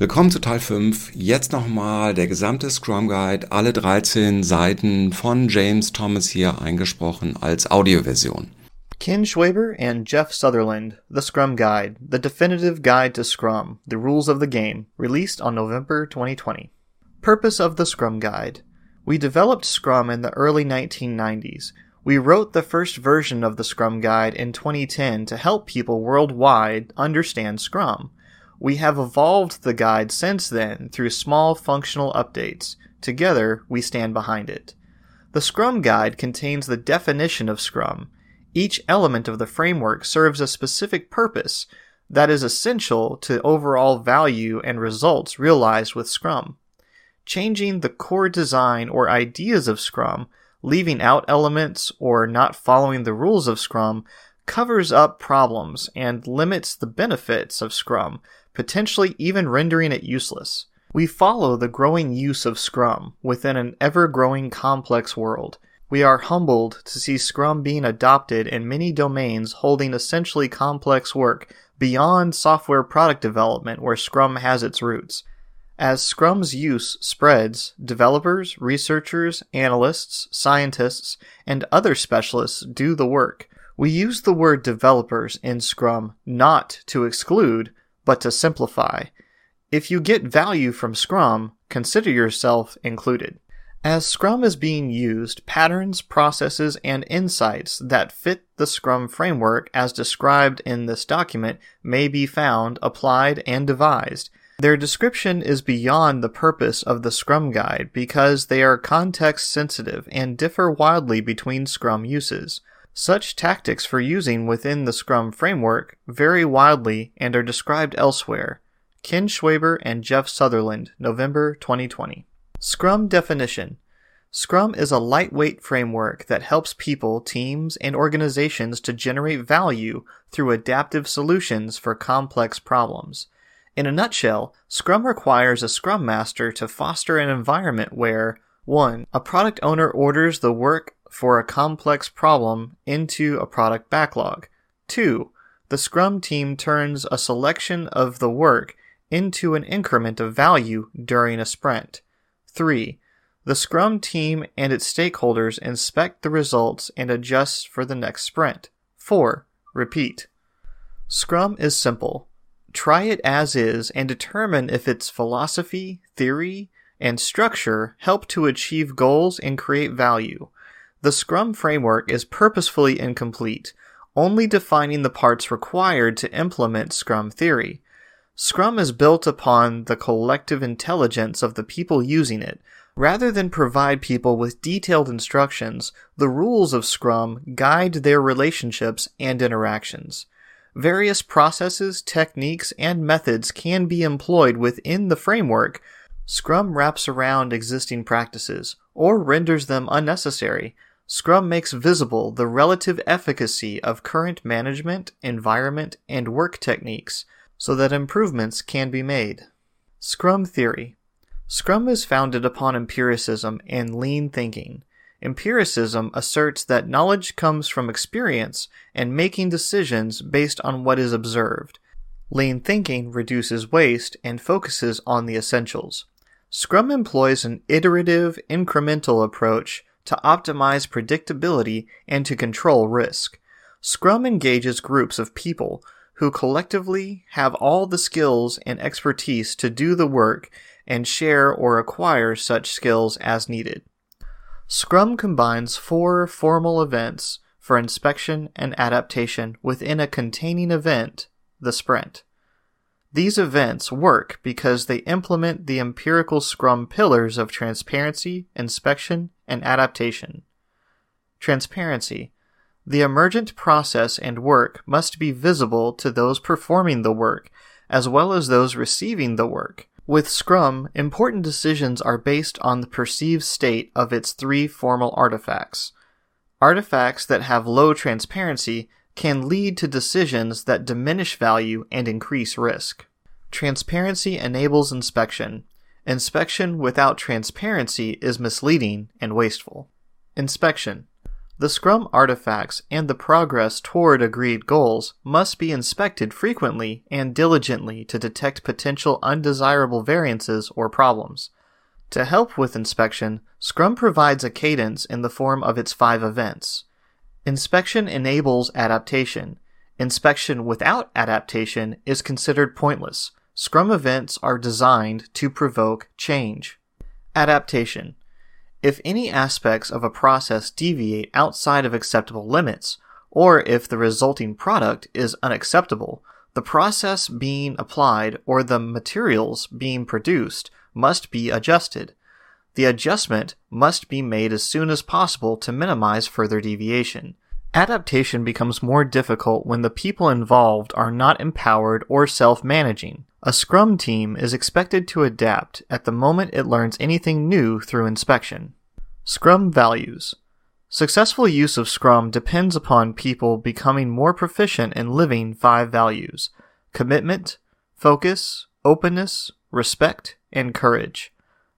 Willkommen zu Teil 5. Jetzt nochmal der gesamte Scrum Guide, alle 13 Seiten von James Thomas hier eingesprochen als Audioversion. Ken Schwaber and Jeff Sutherland, The Scrum Guide, The Definitive Guide to Scrum, The Rules of the Game, released on November 2020. Purpose of the Scrum Guide. We developed Scrum in the early 1990s. We wrote the first version of the Scrum Guide in 2010 to help people worldwide understand Scrum. We have evolved the guide since then through small functional updates. Together, we stand behind it. The Scrum Guide contains the definition of Scrum. Each element of the framework serves a specific purpose that is essential to overall value and results realized with Scrum. Changing the core design or ideas of Scrum, leaving out elements, or not following the rules of Scrum covers up problems and limits the benefits of Scrum potentially even rendering it useless. We follow the growing use of Scrum within an ever growing complex world. We are humbled to see Scrum being adopted in many domains holding essentially complex work beyond software product development where Scrum has its roots. As Scrum's use spreads, developers, researchers, analysts, scientists, and other specialists do the work. We use the word developers in Scrum not to exclude, but to simplify. If you get value from Scrum, consider yourself included. As Scrum is being used, patterns, processes, and insights that fit the Scrum framework as described in this document may be found, applied, and devised. Their description is beyond the purpose of the Scrum Guide because they are context sensitive and differ wildly between Scrum uses. Such tactics for using within the Scrum framework vary widely and are described elsewhere. Ken Schwaber and Jeff Sutherland, November 2020. Scrum definition. Scrum is a lightweight framework that helps people, teams, and organizations to generate value through adaptive solutions for complex problems. In a nutshell, Scrum requires a Scrum Master to foster an environment where 1. A product owner orders the work for a complex problem into a product backlog. 2. The Scrum team turns a selection of the work into an increment of value during a sprint. 3. The Scrum team and its stakeholders inspect the results and adjust for the next sprint. 4. Repeat. Scrum is simple. Try it as is and determine if its philosophy, theory, and structure help to achieve goals and create value. The Scrum framework is purposefully incomplete, only defining the parts required to implement Scrum theory. Scrum is built upon the collective intelligence of the people using it. Rather than provide people with detailed instructions, the rules of Scrum guide their relationships and interactions. Various processes, techniques, and methods can be employed within the framework. Scrum wraps around existing practices or renders them unnecessary, Scrum makes visible the relative efficacy of current management, environment, and work techniques so that improvements can be made. Scrum Theory Scrum is founded upon empiricism and lean thinking. Empiricism asserts that knowledge comes from experience and making decisions based on what is observed. Lean thinking reduces waste and focuses on the essentials. Scrum employs an iterative, incremental approach to optimize predictability and to control risk. Scrum engages groups of people who collectively have all the skills and expertise to do the work and share or acquire such skills as needed. Scrum combines four formal events for inspection and adaptation within a containing event, the sprint. These events work because they implement the empirical Scrum pillars of transparency, inspection, and adaptation. Transparency. The emergent process and work must be visible to those performing the work, as well as those receiving the work. With Scrum, important decisions are based on the perceived state of its three formal artifacts. Artifacts that have low transparency can lead to decisions that diminish value and increase risk. Transparency enables inspection. Inspection without transparency is misleading and wasteful. Inspection. The Scrum artifacts and the progress toward agreed goals must be inspected frequently and diligently to detect potential undesirable variances or problems. To help with inspection, Scrum provides a cadence in the form of its five events. Inspection enables adaptation. Inspection without adaptation is considered pointless. Scrum events are designed to provoke change. Adaptation. If any aspects of a process deviate outside of acceptable limits, or if the resulting product is unacceptable, the process being applied or the materials being produced must be adjusted. The adjustment must be made as soon as possible to minimize further deviation. Adaptation becomes more difficult when the people involved are not empowered or self managing. A Scrum team is expected to adapt at the moment it learns anything new through inspection. Scrum values. Successful use of Scrum depends upon people becoming more proficient in living five values commitment, focus, openness, respect, and courage.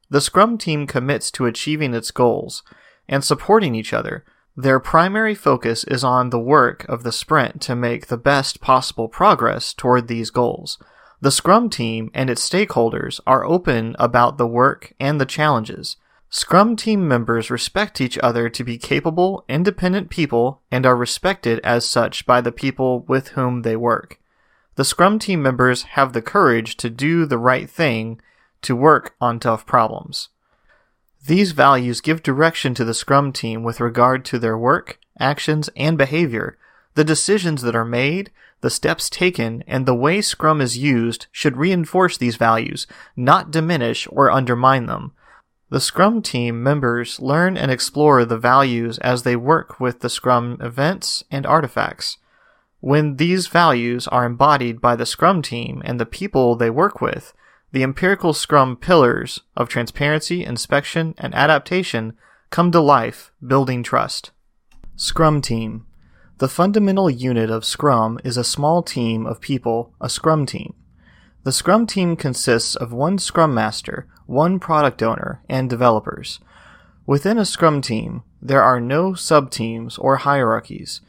The Scrum team commits to achieving its goals and supporting each other. Their primary focus is on the work of the sprint to make the best possible progress toward these goals. The Scrum team and its stakeholders are open about the work and the challenges. Scrum team members respect each other to be capable, independent people and are respected as such by the people with whom they work. The Scrum team members have the courage to do the right thing to work on tough problems. These values give direction to the Scrum team with regard to their work, actions, and behavior. The decisions that are made, the steps taken, and the way Scrum is used should reinforce these values, not diminish or undermine them. The Scrum team members learn and explore the values as they work with the Scrum events and artifacts. When these values are embodied by the Scrum team and the people they work with, the empirical Scrum pillars of transparency, inspection, and adaptation come to life, building trust. Scrum Team the fundamental unit of Scrum is a small team of people, a Scrum team. The Scrum team consists of one Scrum Master, one product owner, and developers. Within a Scrum team, there are no sub-teams or hierarchies.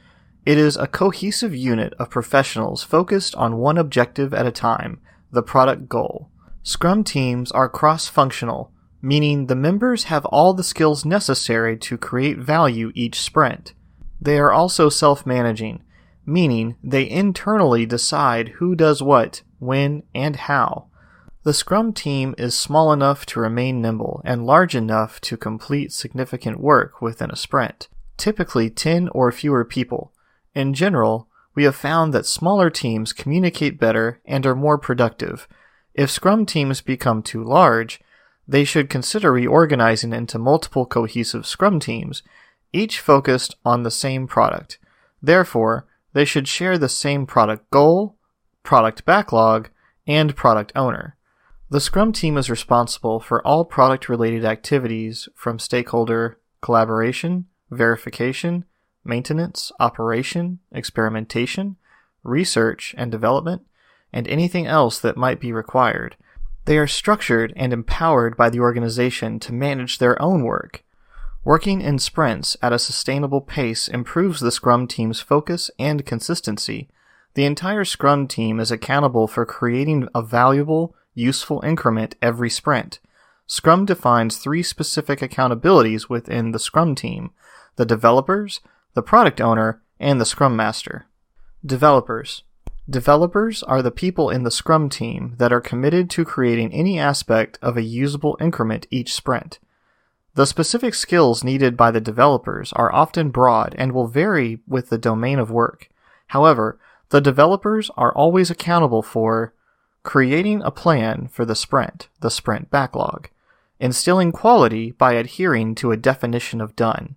It is a cohesive unit of professionals focused on one objective at a time, the product goal. Scrum teams are cross-functional, meaning the members have all the skills necessary to create value each sprint. They are also self managing, meaning they internally decide who does what, when, and how. The Scrum team is small enough to remain nimble and large enough to complete significant work within a sprint, typically 10 or fewer people. In general, we have found that smaller teams communicate better and are more productive. If Scrum teams become too large, they should consider reorganizing into multiple cohesive Scrum teams each focused on the same product. Therefore, they should share the same product goal, product backlog, and product owner. The Scrum team is responsible for all product related activities from stakeholder collaboration, verification, maintenance, operation, experimentation, research and development, and anything else that might be required. They are structured and empowered by the organization to manage their own work Working in sprints at a sustainable pace improves the Scrum team's focus and consistency. The entire Scrum team is accountable for creating a valuable, useful increment every sprint. Scrum defines three specific accountabilities within the Scrum team the developers, the product owner, and the Scrum Master. Developers. Developers are the people in the Scrum team that are committed to creating any aspect of a usable increment each sprint. The specific skills needed by the developers are often broad and will vary with the domain of work. However, the developers are always accountable for creating a plan for the sprint, the sprint backlog, instilling quality by adhering to a definition of done,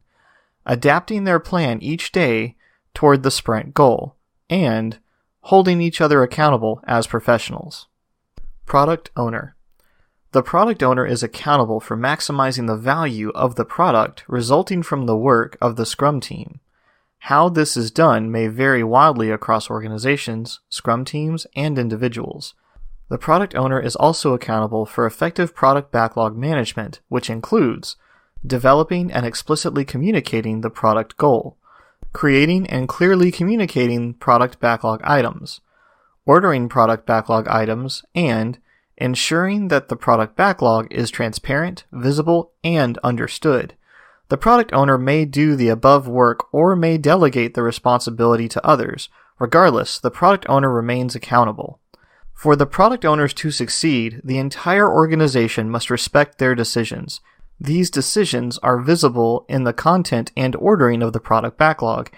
adapting their plan each day toward the sprint goal, and holding each other accountable as professionals. Product owner. The product owner is accountable for maximizing the value of the product resulting from the work of the Scrum team. How this is done may vary wildly across organizations, Scrum teams, and individuals. The product owner is also accountable for effective product backlog management, which includes developing and explicitly communicating the product goal, creating and clearly communicating product backlog items, ordering product backlog items, and ensuring that the product backlog is transparent, visible, and understood. The product owner may do the above work or may delegate the responsibility to others. Regardless, the product owner remains accountable. For the product owners to succeed, the entire organization must respect their decisions. These decisions are visible in the content and ordering of the product backlog,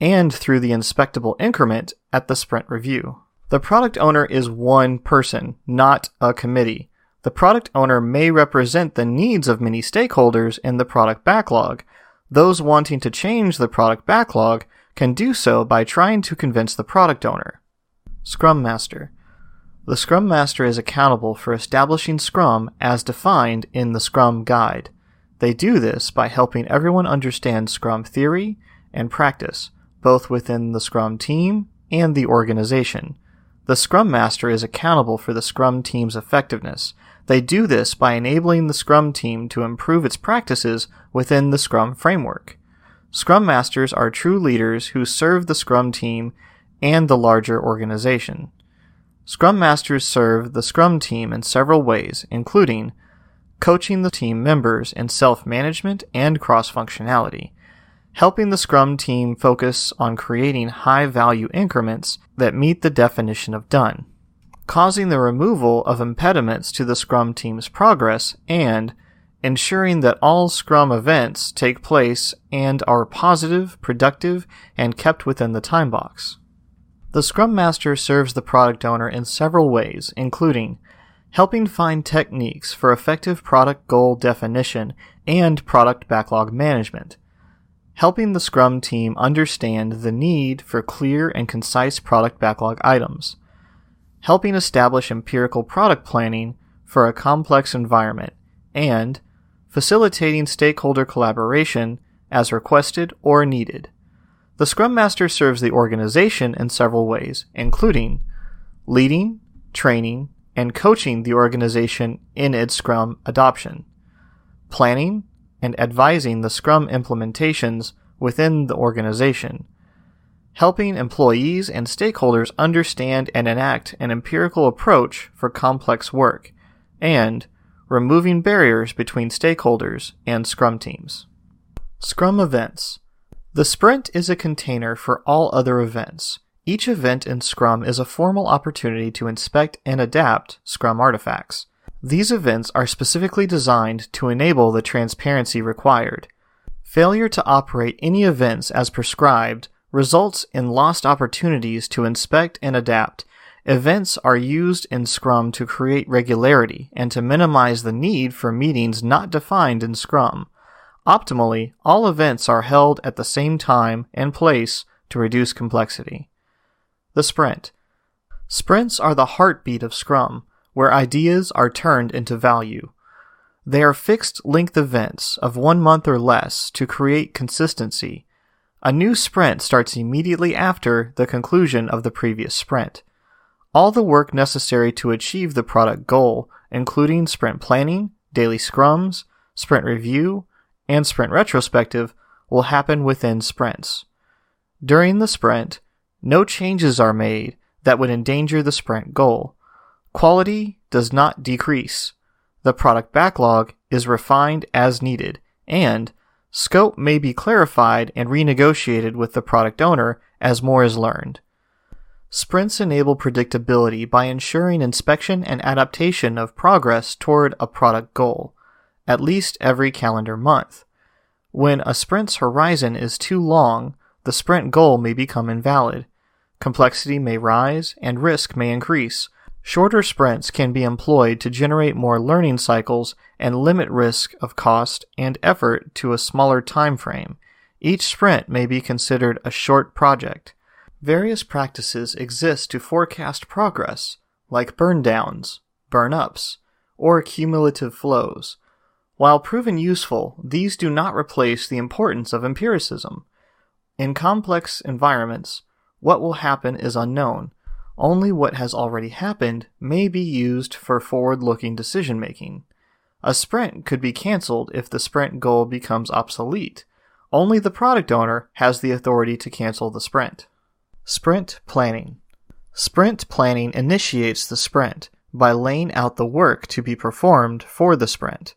and through the inspectable increment at the sprint review. The product owner is one person, not a committee. The product owner may represent the needs of many stakeholders in the product backlog. Those wanting to change the product backlog can do so by trying to convince the product owner. Scrum Master. The Scrum Master is accountable for establishing Scrum as defined in the Scrum Guide. They do this by helping everyone understand Scrum theory and practice, both within the Scrum team and the organization. The Scrum Master is accountable for the Scrum team's effectiveness. They do this by enabling the Scrum team to improve its practices within the Scrum framework. Scrum Masters are true leaders who serve the Scrum team and the larger organization. Scrum Masters serve the Scrum team in several ways, including coaching the team members in self management and cross functionality, helping the Scrum team focus on creating high value increments that meet the definition of done, causing the removal of impediments to the Scrum team's progress, and ensuring that all Scrum events take place and are positive, productive, and kept within the time box. The Scrum Master serves the product owner in several ways, including helping find techniques for effective product goal definition and product backlog management, helping the Scrum team understand the need for clear and concise product backlog items, helping establish empirical product planning for a complex environment, and facilitating stakeholder collaboration as requested or needed. The Scrum Master serves the organization in several ways, including leading, training, and coaching the organization in its Scrum adoption, planning, and advising the Scrum implementations within the organization, helping employees and stakeholders understand and enact an empirical approach for complex work, and removing barriers between stakeholders and Scrum teams. Scrum events. The sprint is a container for all other events. Each event in Scrum is a formal opportunity to inspect and adapt Scrum artifacts. These events are specifically designed to enable the transparency required. Failure to operate any events as prescribed results in lost opportunities to inspect and adapt. Events are used in Scrum to create regularity and to minimize the need for meetings not defined in Scrum. Optimally, all events are held at the same time and place to reduce complexity. The Sprint. Sprints are the heartbeat of Scrum where ideas are turned into value. They are fixed length events of one month or less to create consistency. A new sprint starts immediately after the conclusion of the previous sprint. All the work necessary to achieve the product goal, including sprint planning, daily scrums, sprint review, and sprint retrospective, will happen within sprints. During the sprint, no changes are made that would endanger the sprint goal. Quality does not decrease. The product backlog is refined as needed, and scope may be clarified and renegotiated with the product owner as more is learned. Sprints enable predictability by ensuring inspection and adaptation of progress toward a product goal, at least every calendar month. When a sprint's horizon is too long, the sprint goal may become invalid. Complexity may rise and risk may increase, Shorter sprints can be employed to generate more learning cycles and limit risk of cost and effort to a smaller time frame. Each sprint may be considered a short project. Various practices exist to forecast progress, like burn downs, burn ups, or cumulative flows. While proven useful, these do not replace the importance of empiricism. In complex environments, what will happen is unknown only what has already happened may be used for forward looking decision making. A sprint could be canceled if the sprint goal becomes obsolete. Only the product owner has the authority to cancel the sprint. Sprint planning. Sprint planning initiates the sprint by laying out the work to be performed for the sprint.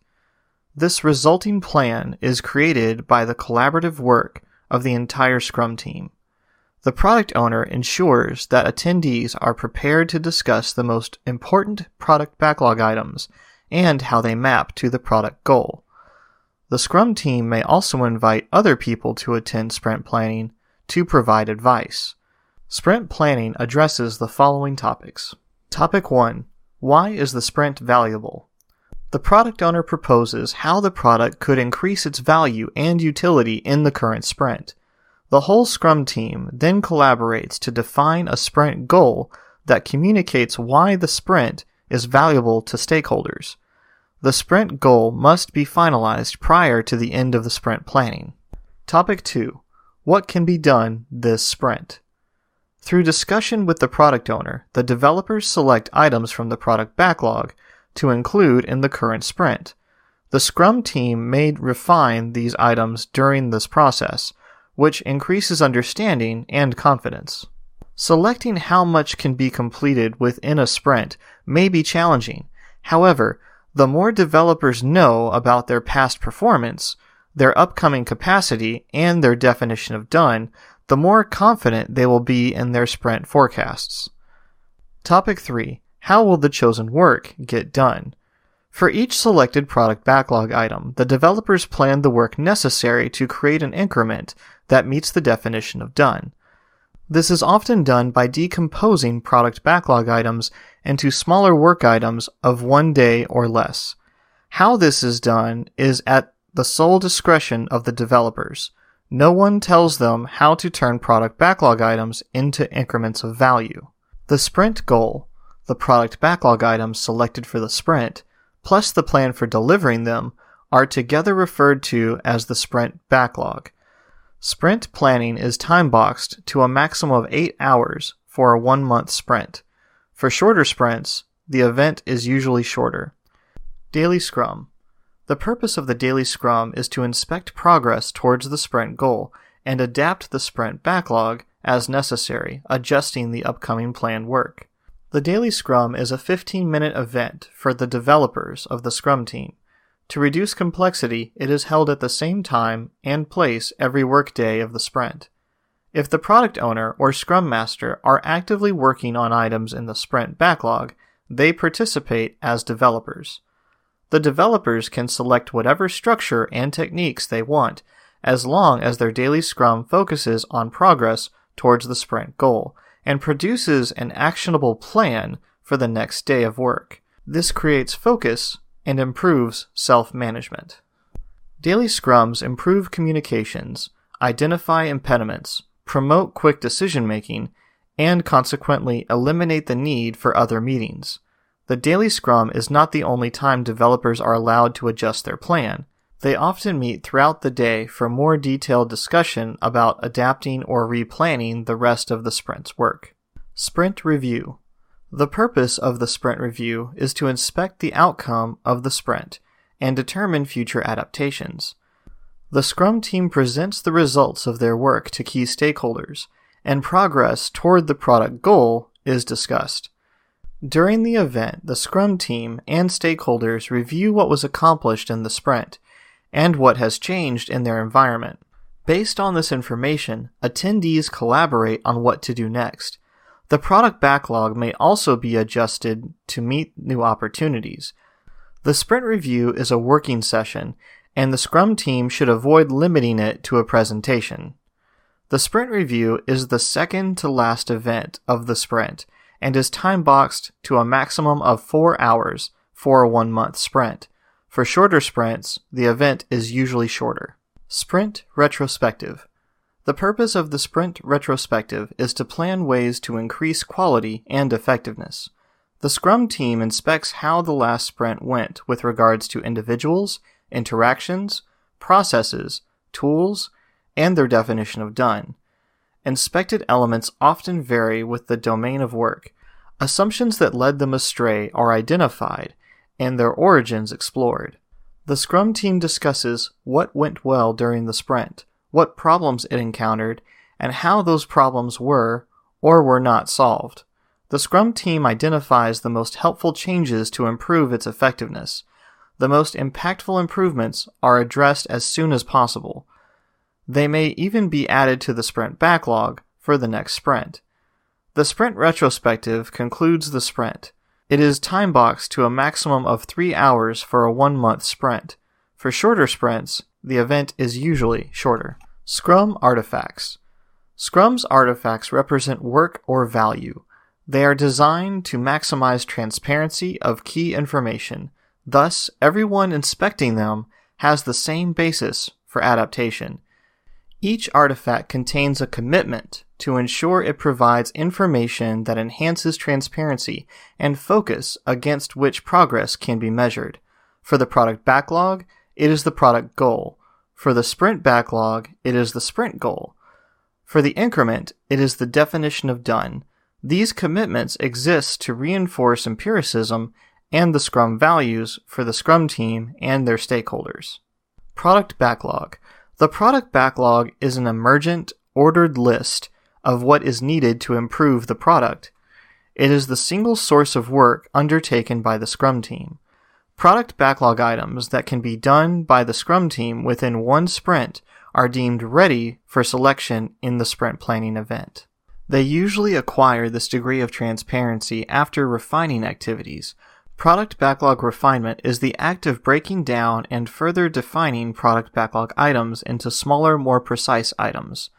This resulting plan is created by the collaborative work of the entire Scrum team. The product owner ensures that attendees are prepared to discuss the most important product backlog items and how they map to the product goal. The Scrum team may also invite other people to attend sprint planning to provide advice. Sprint planning addresses the following topics. Topic 1 Why is the sprint valuable? The product owner proposes how the product could increase its value and utility in the current sprint. The whole Scrum team then collaborates to define a sprint goal that communicates why the sprint is valuable to stakeholders. The sprint goal must be finalized prior to the end of the sprint planning. Topic 2 What can be done this sprint? Through discussion with the product owner, the developers select items from the product backlog to include in the current sprint. The Scrum team may refine these items during this process, which increases understanding and confidence. Selecting how much can be completed within a sprint may be challenging. However, the more developers know about their past performance, their upcoming capacity, and their definition of done, the more confident they will be in their sprint forecasts. Topic 3 how will the chosen work get done? For each selected product backlog item, the developers plan the work necessary to create an increment that meets the definition of done. This is often done by decomposing product backlog items into smaller work items of one day or less. How this is done is at the sole discretion of the developers. No one tells them how to turn product backlog items into increments of value. The sprint goal the product backlog items selected for the sprint, plus the plan for delivering them, are together referred to as the sprint backlog. Sprint planning is time boxed to a maximum of 8 hours for a 1 month sprint. For shorter sprints, the event is usually shorter. Daily Scrum. The purpose of the daily scrum is to inspect progress towards the sprint goal and adapt the sprint backlog as necessary, adjusting the upcoming planned work. The Daily Scrum is a 15 minute event for the developers of the Scrum team. To reduce complexity, it is held at the same time and place every workday of the sprint. If the product owner or Scrum Master are actively working on items in the sprint backlog, they participate as developers. The developers can select whatever structure and techniques they want, as long as their daily scrum focuses on progress towards the sprint goal and produces an actionable plan for the next day of work. This creates focus and improves self management. Daily scrums improve communications, identify impediments, promote quick decision making, and consequently eliminate the need for other meetings. The daily scrum is not the only time developers are allowed to adjust their plan. They often meet throughout the day for more detailed discussion about adapting or replanning the rest of the sprint's work. Sprint Review The purpose of the sprint review is to inspect the outcome of the sprint and determine future adaptations. The Scrum team presents the results of their work to key stakeholders, and progress toward the product goal is discussed. During the event, the Scrum team and stakeholders review what was accomplished in the sprint and what has changed in their environment. Based on this information, attendees collaborate on what to do next. The product backlog may also be adjusted to meet new opportunities. The sprint review is a working session, and the Scrum team should avoid limiting it to a presentation. The sprint review is the second to last event of the sprint and is time boxed to a maximum of four hours for a one month sprint. For shorter sprints, the event is usually shorter. Sprint Retrospective The purpose of the Sprint Retrospective is to plan ways to increase quality and effectiveness. The Scrum team inspects how the last sprint went with regards to individuals, interactions, processes, tools, and their definition of done. Inspected elements often vary with the domain of work. Assumptions that led them astray are identified and their origins explored. The Scrum team discusses what went well during the sprint, what problems it encountered, and how those problems were or were not solved. The Scrum team identifies the most helpful changes to improve its effectiveness. The most impactful improvements are addressed as soon as possible. They may even be added to the sprint backlog for the next sprint. The sprint retrospective concludes the sprint. It is time boxed to a maximum of three hours for a one month sprint. For shorter sprints, the event is usually shorter. Scrum Artifacts Scrum's artifacts represent work or value. They are designed to maximize transparency of key information. Thus, everyone inspecting them has the same basis for adaptation. Each artifact contains a commitment to ensure it provides information that enhances transparency and focus against which progress can be measured. For the product backlog, it is the product goal. For the sprint backlog, it is the sprint goal. For the increment, it is the definition of done. These commitments exist to reinforce empiricism and the Scrum values for the Scrum team and their stakeholders. Product backlog. The product backlog is an emergent, ordered list of what is needed to improve the product. It is the single source of work undertaken by the Scrum team. Product backlog items that can be done by the Scrum team within one sprint are deemed ready for selection in the sprint planning event. They usually acquire this degree of transparency after refining activities. Product backlog refinement is the act of breaking down and further defining product backlog items into smaller, more precise items.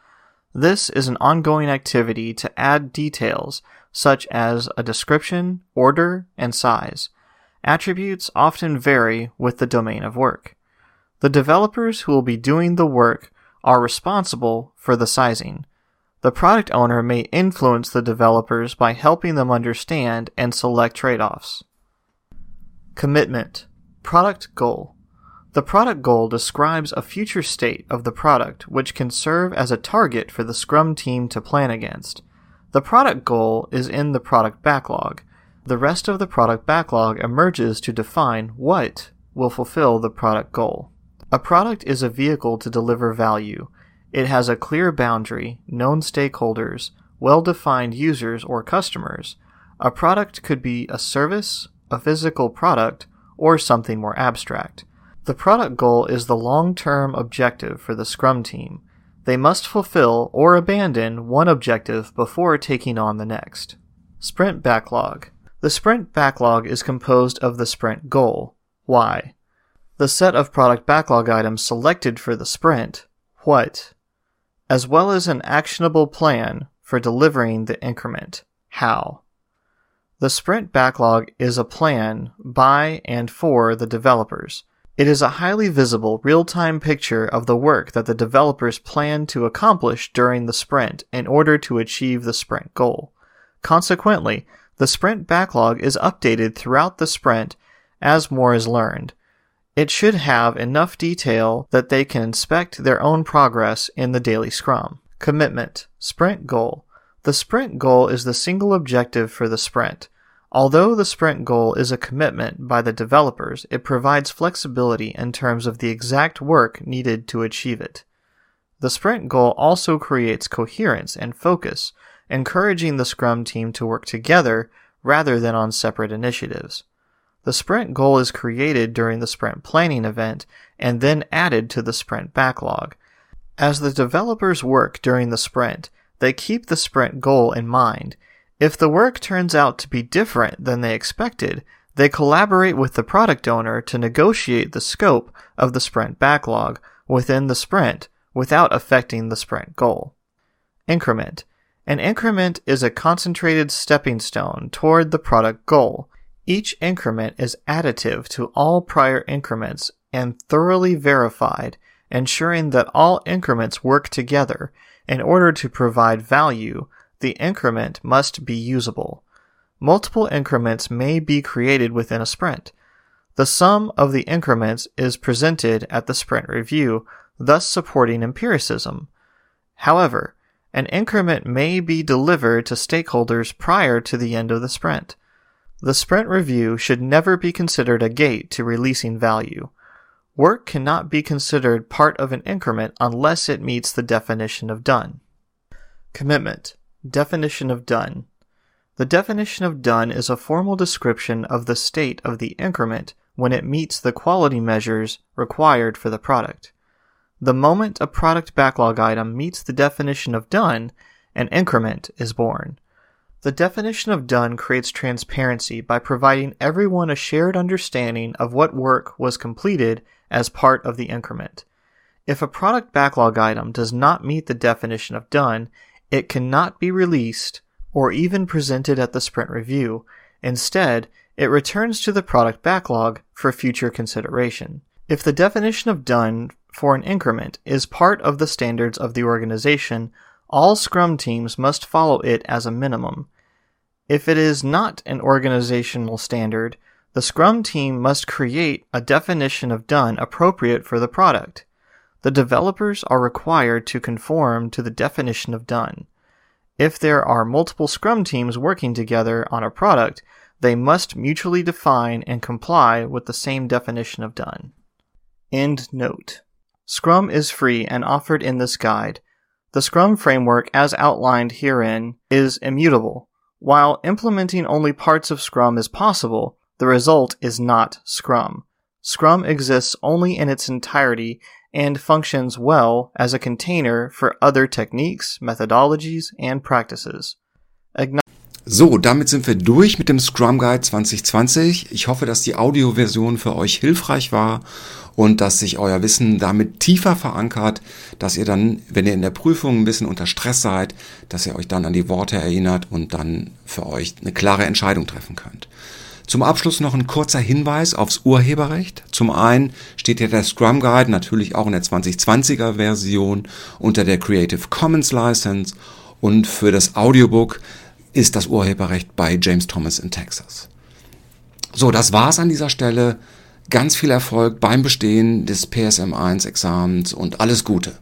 This is an ongoing activity to add details such as a description, order, and size. Attributes often vary with the domain of work. The developers who will be doing the work are responsible for the sizing. The product owner may influence the developers by helping them understand and select trade offs. Commitment Product Goal The product goal describes a future state of the product which can serve as a target for the Scrum team to plan against. The product goal is in the product backlog. The rest of the product backlog emerges to define what will fulfill the product goal. A product is a vehicle to deliver value. It has a clear boundary, known stakeholders, well defined users or customers. A product could be a service, a physical product, or something more abstract. The product goal is the long term objective for the Scrum team. They must fulfill or abandon one objective before taking on the next. Sprint Backlog The sprint backlog is composed of the sprint goal, why, the set of product backlog items selected for the sprint, what, as well as an actionable plan for delivering the increment, how. The sprint backlog is a plan by and for the developers. It is a highly visible, real-time picture of the work that the developers plan to accomplish during the sprint in order to achieve the sprint goal. Consequently, the sprint backlog is updated throughout the sprint as more is learned, it should have enough detail that they can inspect their own progress in the daily scrum. Commitment. Sprint goal. The sprint goal is the single objective for the sprint. Although the sprint goal is a commitment by the developers, it provides flexibility in terms of the exact work needed to achieve it. The sprint goal also creates coherence and focus, encouraging the Scrum team to work together rather than on separate initiatives. The sprint goal is created during the sprint planning event and then added to the sprint backlog. As the developers work during the sprint, they keep the sprint goal in mind. If the work turns out to be different than they expected, they collaborate with the product owner to negotiate the scope of the sprint backlog within the sprint without affecting the sprint goal. Increment. An increment is a concentrated stepping stone toward the product goal. Each increment is additive to all prior increments and thoroughly verified, ensuring that all increments work together. In order to provide value, the increment must be usable. Multiple increments may be created within a sprint. The sum of the increments is presented at the sprint review, thus supporting empiricism. However, an increment may be delivered to stakeholders prior to the end of the sprint. The sprint review should never be considered a gate to releasing value. Work cannot be considered part of an increment unless it meets the definition of done. Commitment. Definition of done. The definition of done is a formal description of the state of the increment when it meets the quality measures required for the product. The moment a product backlog item meets the definition of done, an increment is born. The definition of done creates transparency by providing everyone a shared understanding of what work was completed as part of the increment. If a product backlog item does not meet the definition of done, it cannot be released or even presented at the sprint review. Instead, it returns to the product backlog for future consideration. If the definition of done for an increment is part of the standards of the organization, all Scrum teams must follow it as a minimum. If it is not an organizational standard, the Scrum team must create a definition of done appropriate for the product. The developers are required to conform to the definition of done. If there are multiple Scrum teams working together on a product, they must mutually define and comply with the same definition of done. End note. Scrum is free and offered in this guide. The Scrum framework, as outlined herein, is immutable. While implementing only parts of Scrum is possible, the result is not Scrum. Scrum exists only in its entirety and functions well as a container for other techniques, methodologies and practices. So, damit sind wir durch mit dem Scrum Guide 2020. Ich hoffe, dass die Audioversion für euch hilfreich war und dass sich euer Wissen damit tiefer verankert, dass ihr dann, wenn ihr in der Prüfung ein bisschen unter Stress seid, dass ihr euch dann an die Worte erinnert und dann für euch eine klare Entscheidung treffen könnt. Zum Abschluss noch ein kurzer Hinweis aufs Urheberrecht. Zum einen steht ja der Scrum Guide natürlich auch in der 2020er Version unter der Creative Commons License und für das Audiobook ist das Urheberrecht bei James Thomas in Texas. So, das war's an dieser Stelle. Ganz viel Erfolg beim Bestehen des PSM1 Examens und alles Gute.